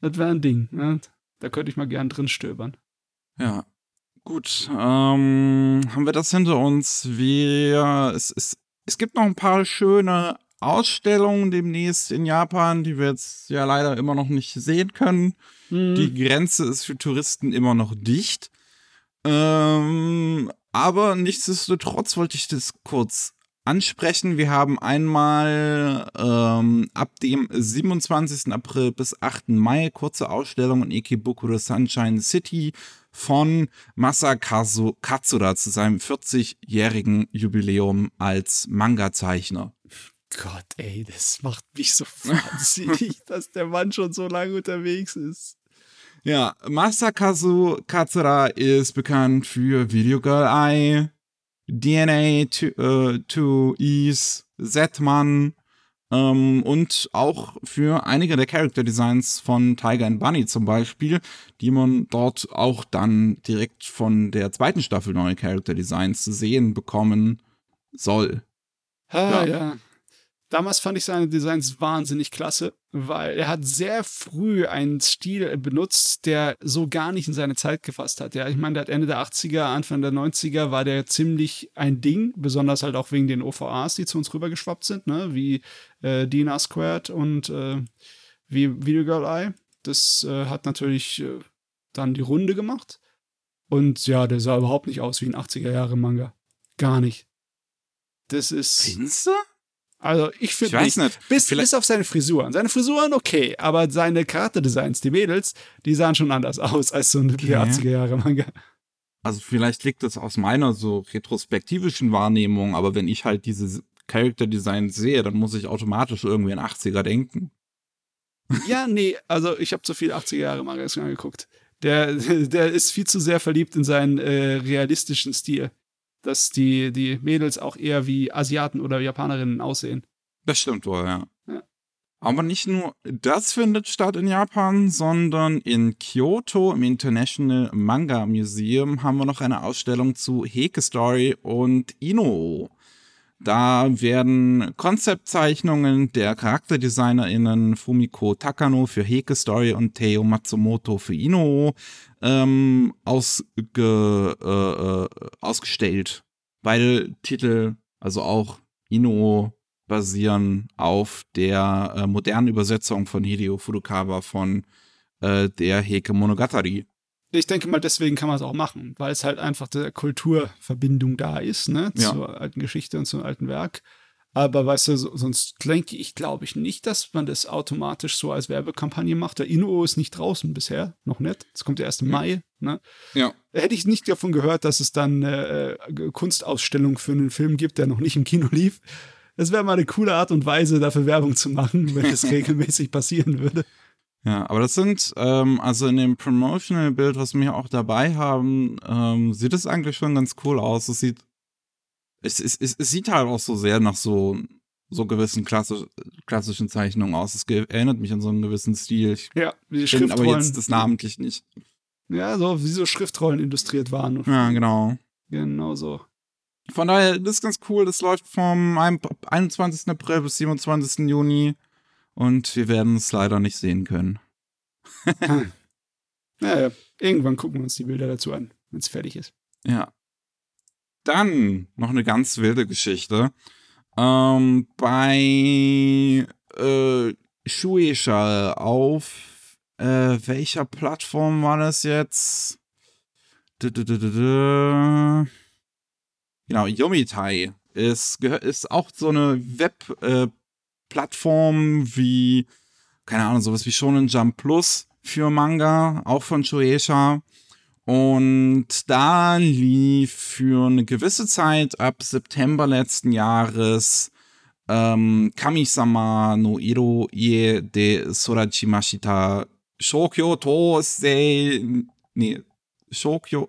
Das wäre ein Ding. Ne? Da könnte ich mal gern drin stöbern. Ja. Gut, ähm, haben wir das hinter uns. Wir, es, es, es gibt noch ein paar schöne Ausstellungen demnächst in Japan, die wir jetzt ja leider immer noch nicht sehen können. Mhm. Die Grenze ist für Touristen immer noch dicht. Ähm, aber nichtsdestotrotz wollte ich das kurz ansprechen. Wir haben einmal ähm, ab dem 27. April bis 8. Mai kurze Ausstellung in Ikebukuro Sunshine City von Masakazu Katsura zu seinem 40-jährigen Jubiläum als Manga-Zeichner. Gott, ey, das macht mich so *laughs* wahnsinnig, dass der Mann schon so lange unterwegs ist. Ja, Masakazu Katsura ist bekannt für Video Girl Eye, DNA 2 Ease, Z-Man ähm, und auch für einige der Character Designs von Tiger and Bunny zum Beispiel, die man dort auch dann direkt von der zweiten Staffel neue Character Designs zu sehen bekommen soll. Ah, Ja. ja. Damals fand ich seine Designs wahnsinnig klasse, weil er hat sehr früh einen Stil benutzt, der so gar nicht in seine Zeit gefasst hat. Ja, ich meine, der Ende der 80er, Anfang der 90er war der ziemlich ein Ding, besonders halt auch wegen den OVAs, die zu uns rübergeschwappt sind, ne, wie äh, Dina Squared und äh, wie Video Girl Eye. Das äh, hat natürlich äh, dann die Runde gemacht. Und ja, der sah überhaupt nicht aus wie ein 80er Jahre Manga. Gar nicht. Das ist. Findest? Also ich finde nicht. nicht. Bis, Vielleicht- bis auf seine Frisuren. Seine Frisuren okay, aber seine Charakterdesigns, die Mädels, die sahen schon anders *laughs* aus als so ein Okay. 80er Jahre Manga. Also vielleicht liegt das aus meiner so retrospektivischen Wahrnehmung, aber wenn ich halt diese Character Designs sehe, dann muss ich automatisch irgendwie an 80er denken. Ja, nee, also ich habe zu viel 80er Jahre Mangas angeguckt. Der, *laughs* der ist viel zu sehr verliebt in seinen äh, realistischen Stil. Dass die, die Mädels auch eher wie Asiaten oder Japanerinnen aussehen. Das stimmt wohl, ja. Ja. Aber nicht nur das findet statt in Japan, sondern in Kyoto im International Manga Museum haben wir noch eine Ausstellung zu Heke Story und Ino. Da werden Konzeptzeichnungen der CharakterdesignerInnen Fumiko Takano für Heke Story und Teo Matsumoto für Ino ähm, ausge, äh, äh, ausgestellt. Beide Titel, also auch Ino, basieren auf der äh, modernen Übersetzung von Hideo Furukawa von äh, der Heke Monogatari. Ich denke mal, deswegen kann man es auch machen, weil es halt einfach der Kulturverbindung da ist, ne, Ja. zur alten Geschichte und zum alten Werk. Aber weißt du, so, sonst denke ich, glaube ich nicht, dass man das automatisch so als Werbekampagne macht. Der Inuo ist nicht draußen bisher, noch nicht. Es kommt ja erst im Mai, ne. Ja. Hätte ich nicht davon gehört, dass es dann äh, äh, Kunstausstellung für einen Film gibt, der noch nicht im Kino lief. Das wäre mal eine coole Art und Weise, dafür Werbung zu machen, wenn es *laughs* regelmäßig passieren würde. Ja, aber das sind, ähm, also in dem Promotional-Bild, was wir auch dabei haben, ähm, sieht es eigentlich schon ganz cool aus. Es sieht, es, es, es, es sieht halt auch so sehr nach so, so gewissen klassisch, klassischen Zeichnungen aus. Es erinnert mich an so einen gewissen Stil. Ich Ja, wie die kenne aber Schriftrollen. jetzt das namentlich nicht. Ja, so wie so Schriftrollen illustriert waren. Ja, genau. Genau so. Von daher, das ist ganz cool. Das läuft vom 21. April bis 27. Juni. Und wir werden es leider nicht sehen können. *laughs* naja, irgendwann gucken wir uns die Bilder dazu an, wenn es fertig ist. Ja. Dann noch eine ganz wilde Geschichte. Ähm, bei äh, Shueisha auf äh, welcher Plattform war das jetzt? Du, du, du, genau, Yomitai ist, ist auch so eine Web-Plattform äh, wie, keine Ahnung, sowas wie Shonen Jump Plus für Manga, auch von Shueisha. Und da lief für eine gewisse Zeit ab September letzten Jahres ähm, Kami-sama no Iro Ie de Sorajimashita Shokyo Tosei nee, Shokyo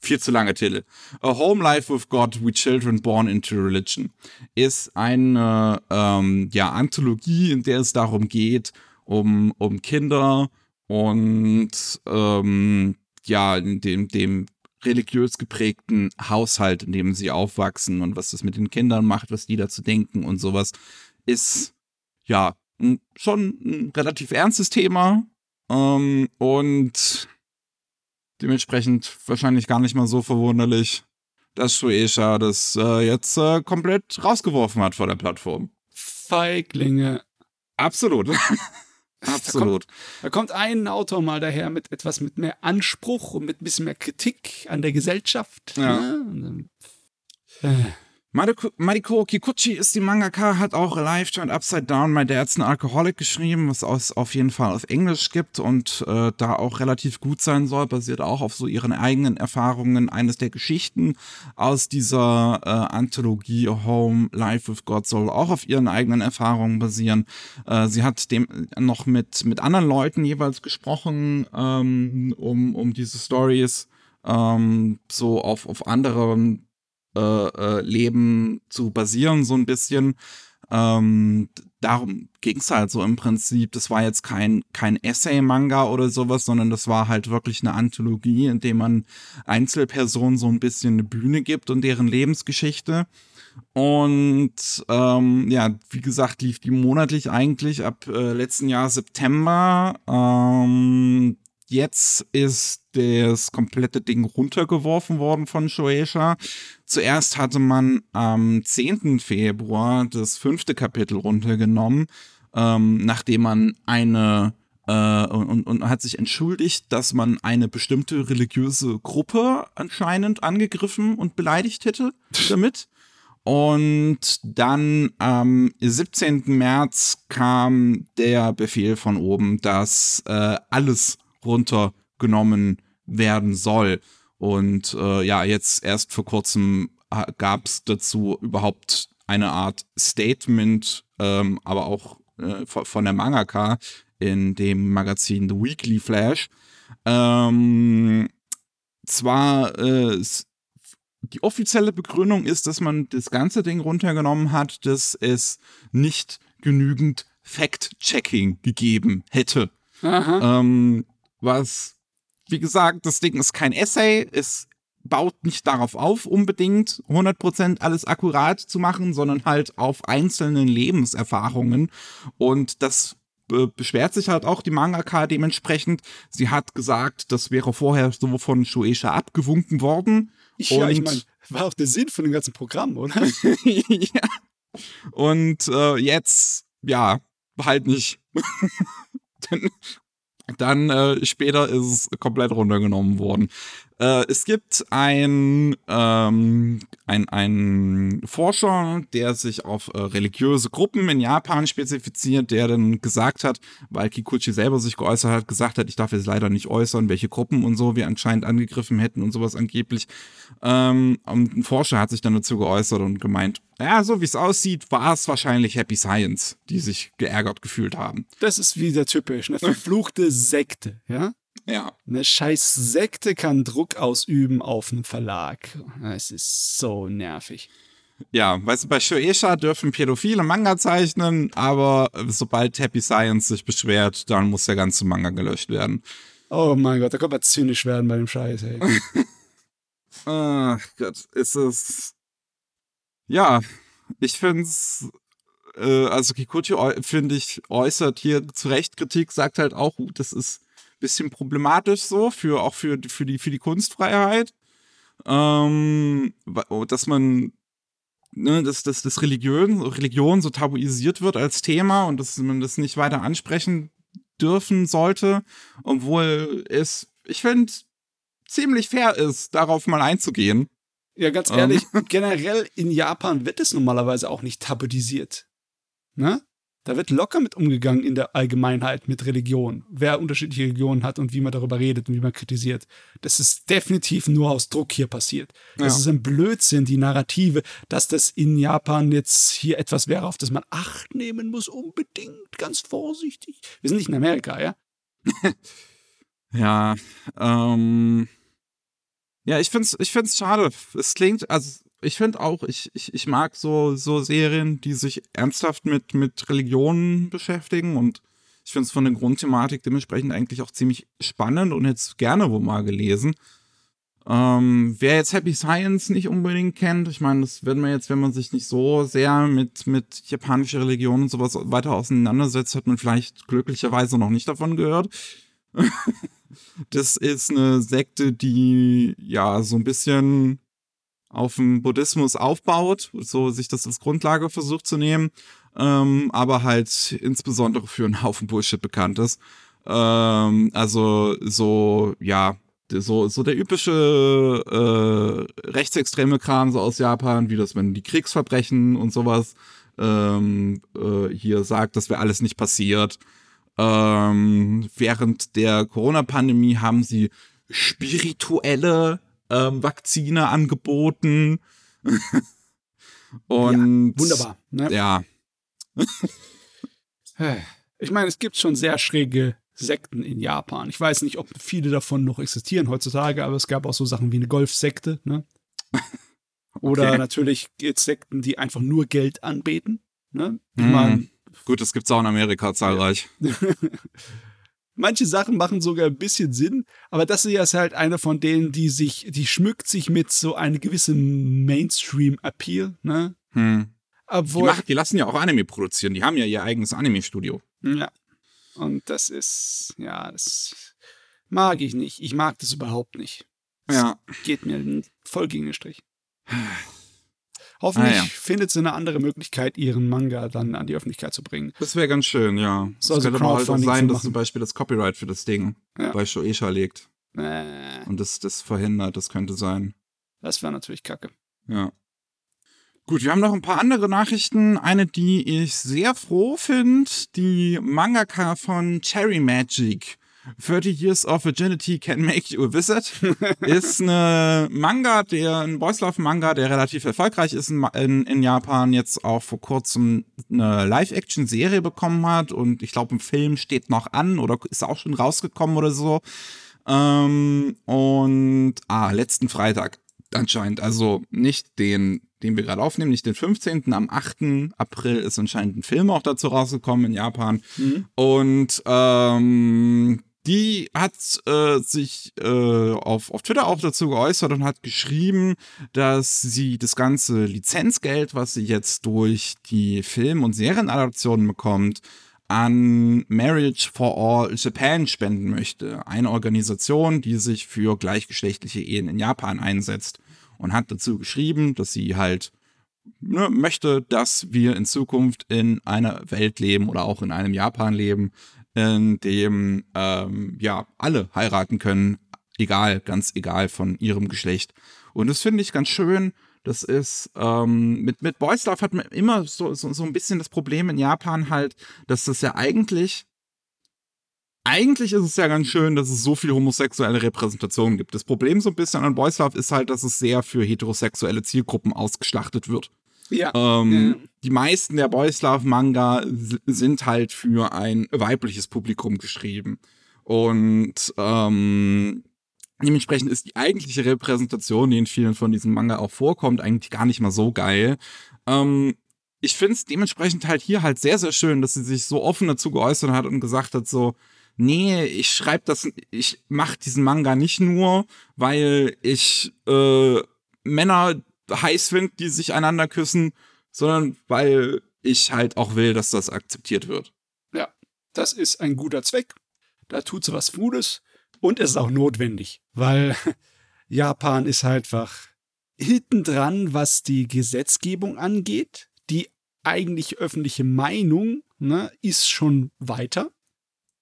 viel zu lange Titel. A Home Life with God, We Children Born into Religion ist eine ähm, ja, Anthologie, in der es darum geht, um, um Kinder und ähm, ja, dem, dem religiös geprägten Haushalt, in dem sie aufwachsen und was das mit den Kindern macht, was die dazu denken und sowas, ist ja schon ein relativ ernstes Thema ähm, und dementsprechend wahrscheinlich gar nicht mal so verwunderlich, dass Shueisha das äh, jetzt äh, komplett rausgeworfen hat vor der Plattform. Feiglinge. Absolut. Absolut. *laughs* Da kommt, da kommt, ein Autor mal daher mit etwas mit mehr Anspruch und mit ein bisschen mehr Kritik an der Gesellschaft. Ja. Ne? Mariko Kikuchi ist die Mangaka, hat auch Alive Turned Upside Down, My Dad's an Alcoholic geschrieben, was es auf jeden Fall auf Englisch gibt und äh, da auch relativ gut sein soll, basiert auch auf so ihren eigenen Erfahrungen. Eines der Geschichten aus dieser äh, Anthologie Home Life with God soll auch auf ihren eigenen Erfahrungen basieren. Äh, sie hat dem noch mit, mit anderen Leuten jeweils gesprochen, ähm, um, um diese Stories ähm, so auf, auf anderen äh, äh, Leben zu basieren, so ein bisschen. Ähm, darum ging es halt so im Prinzip. Das war jetzt kein, kein Essay-Manga oder sowas, sondern das war halt wirklich eine Anthologie, in dem man Einzelpersonen so ein bisschen eine Bühne gibt und deren Lebensgeschichte. Und ähm, ja, wie gesagt, lief die monatlich eigentlich ab äh, letzten Jahr September. Ähm, jetzt ist das komplette Ding runtergeworfen worden von Shueisha. Zuerst hatte man am 10. Februar das fünfte Kapitel runtergenommen, ähm, nachdem man eine äh, und, und hat sich entschuldigt, dass man eine bestimmte religiöse Gruppe anscheinend angegriffen und beleidigt hätte *laughs* damit. Und dann am 17. März kam der Befehl von oben, dass äh, alles runtergenommen werden soll. Und äh, ja, jetzt erst vor kurzem gab es dazu überhaupt eine Art Statement, ähm, aber auch äh, von der Mangaka in dem Magazin The Weekly Flash. Ähm, zwar äh, die offizielle Begründung ist, dass man das ganze Ding runtergenommen hat, dass es nicht genügend Fact-Checking gegeben hätte. Ähm, was, wie gesagt, das Ding ist kein Essay, es baut nicht darauf auf, unbedingt 100% alles akkurat zu machen, sondern halt auf einzelnen Lebenserfahrungen. Und das beschwert sich halt auch die Mangaka dementsprechend. Sie hat gesagt, das wäre vorher so von Shueisha abgewunken worden. Ja, und ich meine, war auch der Sinn von dem ganzen Programm, oder? *laughs* ja. Und äh, jetzt, ja, halt nicht. *laughs* Denn dann äh, später ist es komplett runtergenommen worden. Äh, es gibt ein, ähm, ein Forscher, der sich auf äh, religiöse Gruppen in Japan spezifiziert, der dann gesagt hat, weil Kikuchi selber sich geäußert hat, gesagt hat, ich darf jetzt leider nicht äußern, welche Gruppen und so wir anscheinend angegriffen hätten und sowas angeblich. Ähm, und ein Forscher hat sich dann dazu geäußert und gemeint, ja, so wie es aussieht, war es wahrscheinlich Happy Science, die sich geärgert gefühlt haben. Das ist wieder typisch, eine verfluchte Sekte, ja? Ja. Eine scheiß Sekte kann Druck ausüben auf einen Verlag. Es ist so nervig. Ja, weißt du, bei Shueisha dürfen Pädophile Manga zeichnen, aber sobald Happy Science sich beschwert, dann muss der ganze Manga gelöscht werden. Oh mein Gott, da kann man zynisch werden bei dem Scheiß, ey. *laughs* Ach Gott, ist es. Ja, ich find's äh, also Kikuchi, finde ich, äußert hier zu Recht Kritik, sagt halt auch, das ist bisschen problematisch so, für, auch für, für, die, für die Kunstfreiheit. Ähm, dass man ne, dass, dass, dass Religion, Religion so tabuisiert wird als Thema und dass man das nicht weiter ansprechen dürfen sollte, obwohl es, ich finde, ziemlich fair ist, darauf mal einzugehen. Ja, ganz ehrlich. Ähm. *laughs* generell in Japan wird es normalerweise auch nicht tabuisiert. Ne? Da wird locker mit umgegangen in der Allgemeinheit mit Religion. Wer unterschiedliche Religionen hat und wie man darüber redet und wie man kritisiert. Das ist definitiv nur aus Druck hier passiert. Das ja. ist ein Blödsinn, die Narrative, dass das in Japan jetzt hier etwas wäre, auf das man Acht nehmen muss, unbedingt, ganz vorsichtig. Wir sind nicht in Amerika, ja? *laughs* ja, ähm. Ja, ich find's, ich find's schade. Es klingt, also ich finde auch, ich, ich, ich mag so, so Serien, die sich ernsthaft mit, mit Religionen beschäftigen und ich finde es von der Grundthematik dementsprechend eigentlich auch ziemlich spannend und hätte es gerne wo mal gelesen. Ähm, wer jetzt Happy Science nicht unbedingt kennt, ich meine, das wird man jetzt, wenn man sich nicht so sehr mit, mit japanischer Religion und sowas weiter auseinandersetzt, hat man vielleicht glücklicherweise noch nicht davon gehört. *laughs* das ist eine Sekte, die ja so ein bisschen auf dem Buddhismus aufbaut, so sich das als Grundlage versucht zu nehmen, ähm, aber halt insbesondere für einen Haufen Bullshit bekannt ist. Ähm, also so, ja, so, so der übliche äh, rechtsextreme Kram so aus Japan, wie das, wenn die Kriegsverbrechen und sowas ähm, äh, hier sagt, das wäre alles nicht passiert. Ähm, während der Corona-Pandemie haben sie spirituelle ähm, Vakzine angeboten. *laughs* Und ja, wunderbar. Ne? Ja. *laughs* ich meine, es gibt schon sehr schräge Sekten in Japan. Ich weiß nicht, ob viele davon noch existieren heutzutage, aber es gab auch so Sachen wie eine Golfsekte, ne? *laughs* Oder okay. natürlich Sekten, die einfach nur Geld anbeten. Ne? Mm. Gut, das gibt es auch in Amerika zahlreich. Manche Sachen machen sogar ein bisschen Sinn, aber das hier ist halt eine von denen, die sich, die schmückt sich mit so einem gewissen Mainstream-Appeal, ne? Hm. Obwohl, die, machen, die lassen ja auch Anime produzieren, die haben ja ihr eigenes Anime-Studio. Ja. Und das ist, ja, das mag ich nicht. Ich mag das überhaupt nicht. Das ja. Geht mir voll gegen den Strich. *sighs* Hoffentlich ah, ja. findet sie eine andere Möglichkeit, ihren Manga dann an die Öffentlichkeit zu bringen. Das wäre ganz schön, ja. So, es also könnte aber halt sein, dass zum Beispiel das Copyright für das Ding ja. bei Shoeisha liegt. Äh. Und das, das verhindert, das könnte sein. Das wäre natürlich kacke. Ja. Gut, wir haben noch ein paar andere Nachrichten. Eine, die ich sehr froh finde, die Mangaka von Cherry Magic 30 Years of Virginity Can Make You a Wizard *laughs* ist eine Manga, der, ein Boys Love Manga, der relativ erfolgreich ist in, in, in Japan, jetzt auch vor kurzem eine Live-Action-Serie bekommen hat und ich glaube, ein Film steht noch an oder ist auch schon rausgekommen oder so. Ähm, und, ah, letzten Freitag anscheinend, also nicht den, den wir gerade aufnehmen, nicht den 15., am 8. April ist anscheinend ein Film auch dazu rausgekommen in Japan. Mhm. Und ähm, die hat äh, sich äh, auf, auf Twitter auch dazu geäußert und hat geschrieben, dass sie das ganze Lizenzgeld, was sie jetzt durch die Film- und Serienadaptionen bekommt, an Marriage for All Japan spenden möchte. Eine Organisation, die sich für gleichgeschlechtliche Ehen in Japan einsetzt. Und hat dazu geschrieben, dass sie halt ne, möchte, dass wir in Zukunft in einer Welt leben oder auch in einem Japan leben, in dem ähm, ja alle heiraten können, egal, ganz egal von ihrem Geschlecht. Und das finde ich ganz schön. Das ist, ähm, mit, mit Boys Love hat man immer so, so, so ein bisschen das Problem in Japan halt, dass das ja eigentlich, eigentlich ist es ja ganz schön, dass es so viel homosexuelle Repräsentation gibt. Das Problem so ein bisschen an Boys Love ist halt, dass es sehr für heterosexuelle Zielgruppen ausgeschlachtet wird. Ja. Ähm, ja. Die meisten der Boys Love Manga sind halt für ein weibliches Publikum geschrieben. Und ähm, dementsprechend ist die eigentliche Repräsentation, die in vielen von diesen Manga auch vorkommt, eigentlich gar nicht mal so geil. Ähm, ich finde es dementsprechend halt hier halt sehr, sehr schön, dass sie sich so offen dazu geäußert hat und gesagt hat, so, nee, ich schreibe das, ich mache diesen Manga nicht nur, weil ich äh, Männer heiß finde, die sich einander küssen, sondern weil ich halt auch will, dass das akzeptiert wird. Ja, das ist ein guter Zweck. Da tut sie was Gutes und es ist auch notwendig, weil *laughs* Japan ist halt einfach hinten dran, was die Gesetzgebung angeht. Die eigentlich öffentliche Meinung ne, ist schon weiter.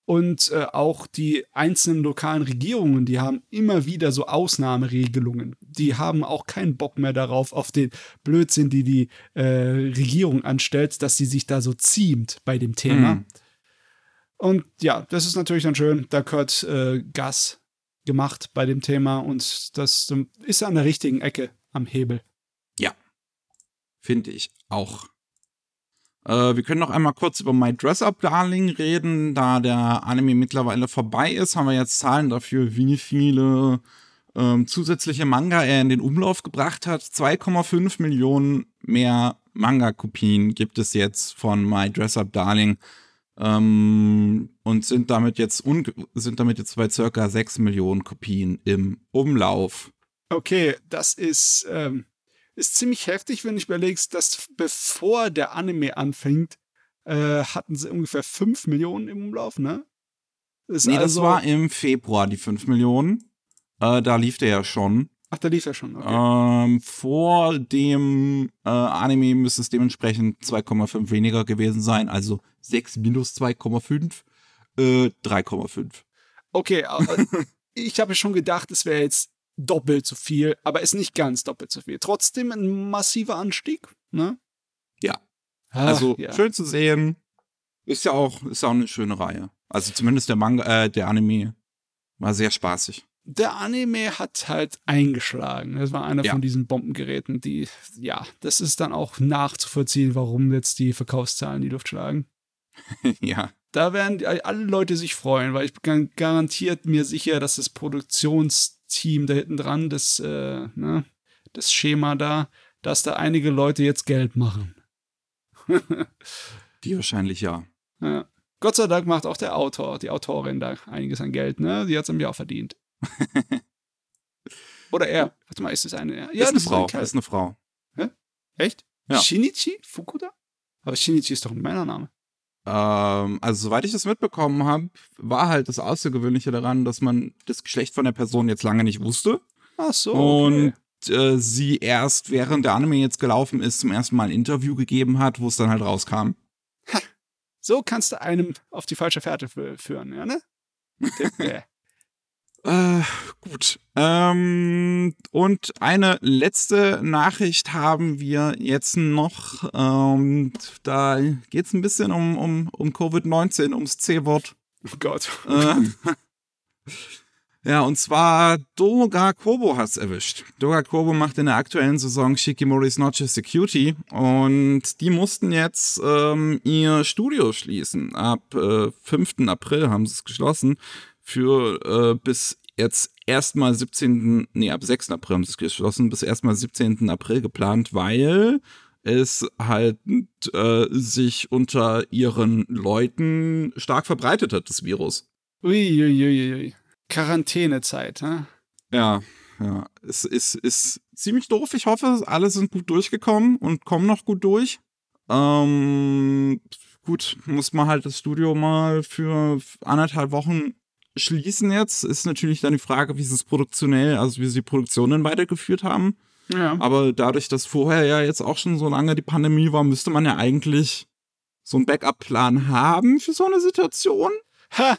Und äh, auch die einzelnen lokalen Regierungen, die haben immer wieder so Ausnahmeregelungen. Die haben auch keinen Bock mehr darauf, auf den Blödsinn, die die äh, Regierung anstellt, dass sie sich da so ziemt bei dem Thema. Mhm. Und ja, das ist natürlich dann schön. Da gehört äh, Gas gemacht bei dem Thema und das ist an der richtigen Ecke am Hebel. Ja, finde ich auch. Äh, wir können noch einmal kurz über My Dress Up Darling reden. Da der Anime mittlerweile vorbei ist, haben wir jetzt Zahlen dafür, wie viele ähm, zusätzliche Manga er in den Umlauf gebracht hat. 2,5 Millionen mehr Manga-Kopien gibt es jetzt von My Dress Up Darling. Ähm, und sind damit jetzt sind damit jetzt bei circa 6 Millionen Kopien im Umlauf. Okay, das ist ähm, ist ziemlich heftig, wenn ich überlegst, dass bevor der Anime anfängt, äh, hatten sie ungefähr 5 Millionen im Umlauf, ne? Das nee, also das war im Februar, die 5 Millionen. Äh, da lief der ja schon. Ach, da lief er schon, okay. Ähm, vor dem äh, Anime müsste es dementsprechend 2,5 weniger gewesen sein, also 6 minus 2,5, äh, 3,5. Okay, aber *laughs* ich habe schon gedacht, es wäre jetzt doppelt so viel, aber ist nicht ganz doppelt so viel. Trotzdem ein massiver Anstieg, ne? Ja. Ach, also ja. schön zu sehen. Ist ja auch, ist auch eine schöne Reihe. Also zumindest der Manga, äh, der Anime war sehr spaßig. Der Anime hat halt eingeschlagen. Das war einer ja. von diesen Bombengeräten, die, ja, das ist dann auch nachzuvollziehen, warum jetzt die Verkaufszahlen in die Luft schlagen. *laughs* ja. Da werden alle Leute sich freuen, weil ich bin garantiert mir sicher, dass das Produktions Team da hinten dran, das, äh, ne, das Schema da, dass da einige Leute jetzt Geld machen. Die wahrscheinlich ja. *laughs* ja. Gott sei Dank macht auch der Autor, die Autorin da einiges an Geld, ne? Die hat es im Jahr verdient. *laughs* Oder er. Warte mal, ist das eine? Ja, ist eine Frau. Ist, ist eine Frau. Hä? Echt? Ja. Shinichi Fukuda? Aber Shinichi ist doch ein Männername. Ähm, also soweit ich das mitbekommen habe, war halt das Außergewöhnliche daran, dass man das Geschlecht von der Person jetzt lange nicht wusste. Ach so. Okay. Und äh, sie erst während der Anime jetzt gelaufen ist, zum ersten Mal ein Interview gegeben hat, wo es dann halt rauskam. Ha. So kannst du einem auf die falsche Fährte führen, ja, ne? *laughs* Äh, gut. Ähm, und eine letzte Nachricht haben wir jetzt noch. Ähm, da geht es ein bisschen um, um, um Covid-19, ums C-Wort. Oh Gott. Äh, *laughs* ja, und zwar Doga Kobo hat es erwischt. Doga Kobo macht in der aktuellen Saison Shikimori's Noche Security und die mussten jetzt ähm, ihr Studio schließen. Ab äh, 5. April haben sie es geschlossen für äh, bis jetzt erstmal 17. Nee, ab 6. April haben sie es geschlossen, bis erstmal 17. April geplant, weil es halt äh, sich unter ihren Leuten stark verbreitet hat, das Virus. Uiuiuiui. Ui, ui. Quarantänezeit, ne? Ja, ja. Es ist, ist ziemlich doof. Ich hoffe, alle sind gut durchgekommen und kommen noch gut durch. Ähm, gut, muss man halt das Studio mal für anderthalb Wochen schließen jetzt, ist natürlich dann die Frage, wie sie es produktionell, also wie sie die Produktionen weitergeführt haben. Ja. Aber dadurch, dass vorher ja jetzt auch schon so lange die Pandemie war, müsste man ja eigentlich so einen Backup-Plan haben für so eine Situation. Ha!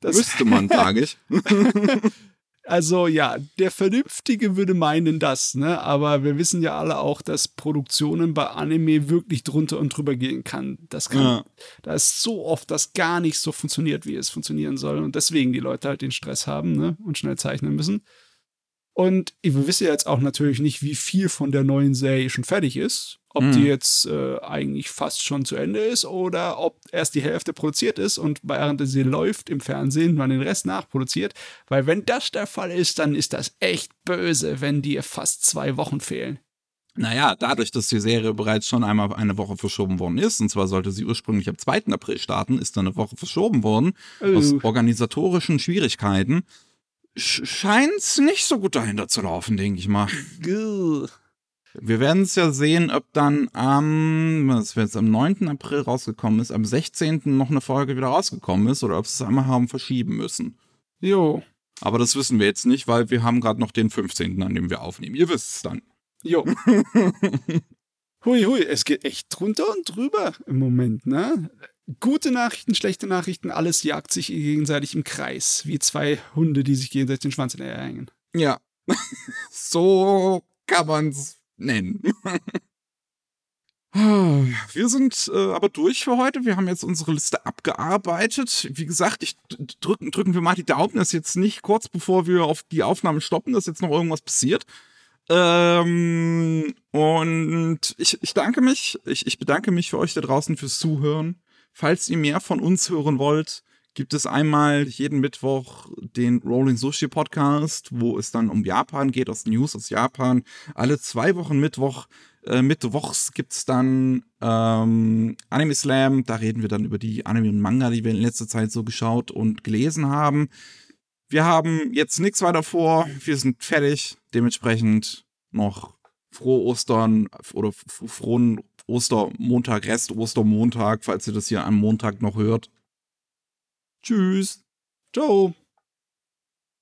Das müsste man, sage ich. *laughs* Also ja, der Vernünftige würde meinen das, ne? Aber wir wissen ja alle auch, dass Produktionen bei Anime wirklich drunter und drüber gehen kann. Das kann, ja. da ist so oft, dass gar nicht so funktioniert, wie es funktionieren soll. Und deswegen die Leute halt den Stress haben, ne? Und schnell zeichnen müssen. Und wir wissen jetzt auch natürlich nicht, wie viel von der neuen Serie schon fertig ist. Ob mhm. die jetzt äh, eigentlich fast schon zu Ende ist oder ob erst die Hälfte produziert ist und während sie läuft im Fernsehen man den Rest nachproduziert. Weil wenn das der Fall ist, dann ist das echt böse, wenn dir fast zwei Wochen fehlen. Naja, dadurch, dass die Serie bereits schon einmal eine Woche verschoben worden ist, und zwar sollte sie ursprünglich am 2. April starten, ist dann eine Woche verschoben worden, oh. aus organisatorischen Schwierigkeiten scheint es nicht so gut dahinter zu laufen, denke ich mal. Wir werden es ja sehen, ob dann am, was jetzt am 9. April rausgekommen ist, am 16. noch eine Folge wieder rausgekommen ist oder ob sie es einmal haben verschieben müssen. Jo. Aber das wissen wir jetzt nicht, weil wir haben gerade noch den 15., an dem wir aufnehmen. Ihr wisst es dann. Jo. *laughs* hui, hui, es geht echt drunter und drüber im Moment, ne? Gute Nachrichten, schlechte Nachrichten, alles jagt sich gegenseitig im Kreis, wie zwei Hunde, die sich gegenseitig den Schwanz in der hängen. Ja, *laughs* so kann man's nennen. *laughs* Wir sind äh, aber durch für heute. Wir haben jetzt unsere Liste abgearbeitet. Wie gesagt, ich drücken, drücken wir mal die Daumen, dass jetzt nicht kurz bevor wir auf die Aufnahme stoppen, dass jetzt noch irgendwas passiert. Ähm, und ich, ich danke mich, ich, ich bedanke mich für euch da draußen fürs Zuhören. Falls ihr mehr von uns hören wollt, gibt es einmal jeden Mittwoch den Rolling Sushi Podcast, wo es dann um Japan geht, aus News aus Japan. Alle zwei Wochen Mittwoch, äh, Mittwochs gibt's dann ähm, Anime Slam. Da reden wir dann über die Anime und Manga, die wir in letzter Zeit so geschaut und gelesen haben. Wir haben jetzt nichts weiter vor. Wir sind fertig. Dementsprechend noch frohe Ostern oder frohen Ostermontag, Rest Ostermontag, falls ihr das hier am Montag noch hört. Tschüss. Ciao.